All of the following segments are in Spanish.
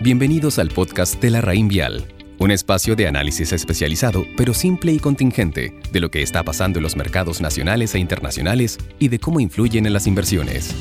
Bienvenidos al podcast de la Raín Vial, un espacio de análisis especializado, pero simple y contingente, de lo que está pasando en los mercados nacionales e internacionales y de cómo influyen en las inversiones.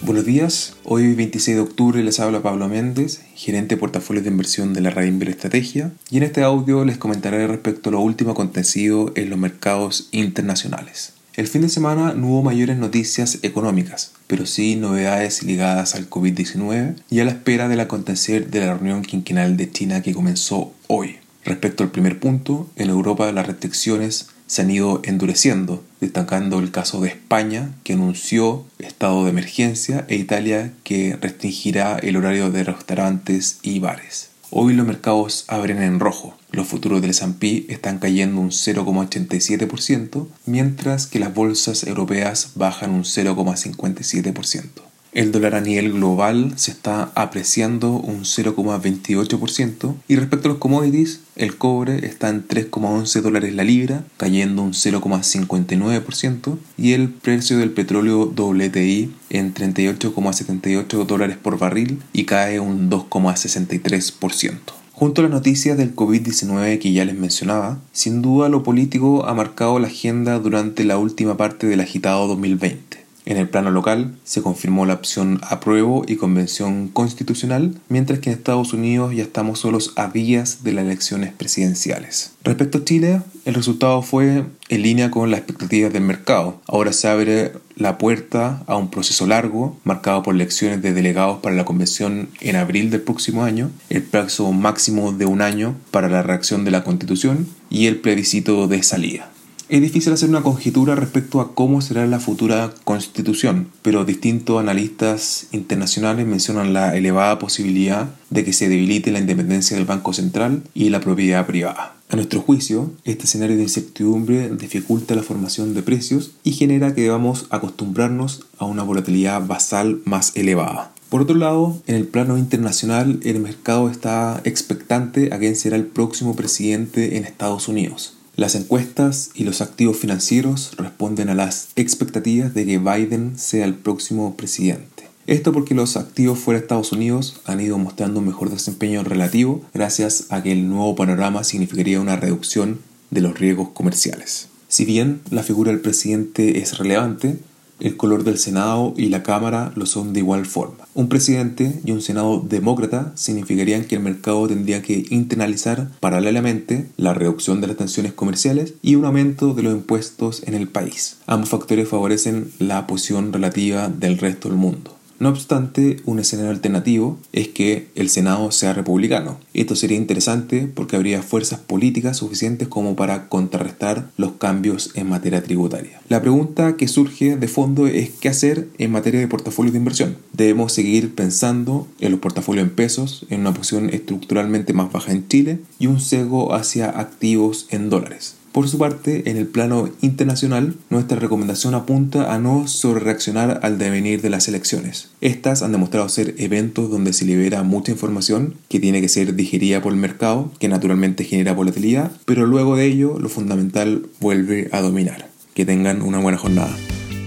Buenos días, hoy 26 de octubre les habla Pablo Méndez, gerente de portafolio de inversión de la Raín Estrategia, y en este audio les comentaré respecto a lo último acontecido en los mercados internacionales. El fin de semana no hubo mayores noticias económicas, pero sí novedades ligadas al COVID-19 y a la espera del acontecer de la reunión quinquenal de China que comenzó hoy. Respecto al primer punto, en Europa las restricciones se han ido endureciendo, destacando el caso de España, que anunció estado de emergencia, e Italia, que restringirá el horario de restaurantes y bares. Hoy los mercados abren en rojo. Los futuros del S&P están cayendo un 0,87%, mientras que las bolsas europeas bajan un 0,57%. El dólar a nivel global se está apreciando un 0,28% y respecto a los commodities, el cobre está en 3,11 dólares la libra, cayendo un 0,59% y el precio del petróleo WTI en 38,78 dólares por barril y cae un 2,63%. Junto a las noticias del COVID-19 que ya les mencionaba, sin duda lo político ha marcado la agenda durante la última parte del agitado 2020. En el plano local se confirmó la opción apruebo y convención constitucional, mientras que en Estados Unidos ya estamos solos a días de las elecciones presidenciales. Respecto a Chile, el resultado fue en línea con las expectativas del mercado. Ahora se abre la puerta a un proceso largo, marcado por elecciones de delegados para la convención en abril del próximo año, el plazo máximo de un año para la reacción de la constitución y el plebiscito de salida. Es difícil hacer una conjetura respecto a cómo será la futura constitución, pero distintos analistas internacionales mencionan la elevada posibilidad de que se debilite la independencia del Banco Central y la propiedad privada. A nuestro juicio, este escenario de incertidumbre dificulta la formación de precios y genera que debamos acostumbrarnos a una volatilidad basal más elevada. Por otro lado, en el plano internacional, el mercado está expectante a quién será el próximo presidente en Estados Unidos. Las encuestas y los activos financieros responden a las expectativas de que Biden sea el próximo presidente. Esto porque los activos fuera de Estados Unidos han ido mostrando un mejor desempeño relativo gracias a que el nuevo panorama significaría una reducción de los riesgos comerciales. Si bien la figura del presidente es relevante, el color del Senado y la Cámara lo son de igual forma. Un presidente y un Senado demócrata significarían que el mercado tendría que internalizar paralelamente la reducción de las tensiones comerciales y un aumento de los impuestos en el país. Ambos factores favorecen la posición relativa del resto del mundo. No obstante, un escenario alternativo es que el Senado sea republicano. Esto sería interesante porque habría fuerzas políticas suficientes como para contrarrestar los cambios en materia tributaria. La pregunta que surge de fondo es qué hacer en materia de portafolios de inversión. Debemos seguir pensando en los portafolios en pesos, en una posición estructuralmente más baja en Chile y un sesgo hacia activos en dólares. Por su parte, en el plano internacional, nuestra recomendación apunta a no sobrereaccionar al devenir de las elecciones. Estas han demostrado ser eventos donde se libera mucha información que tiene que ser digerida por el mercado, que naturalmente genera volatilidad, pero luego de ello lo fundamental vuelve a dominar. Que tengan una buena jornada.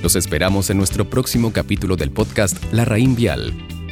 Los esperamos en nuestro próximo capítulo del podcast La Raín Vial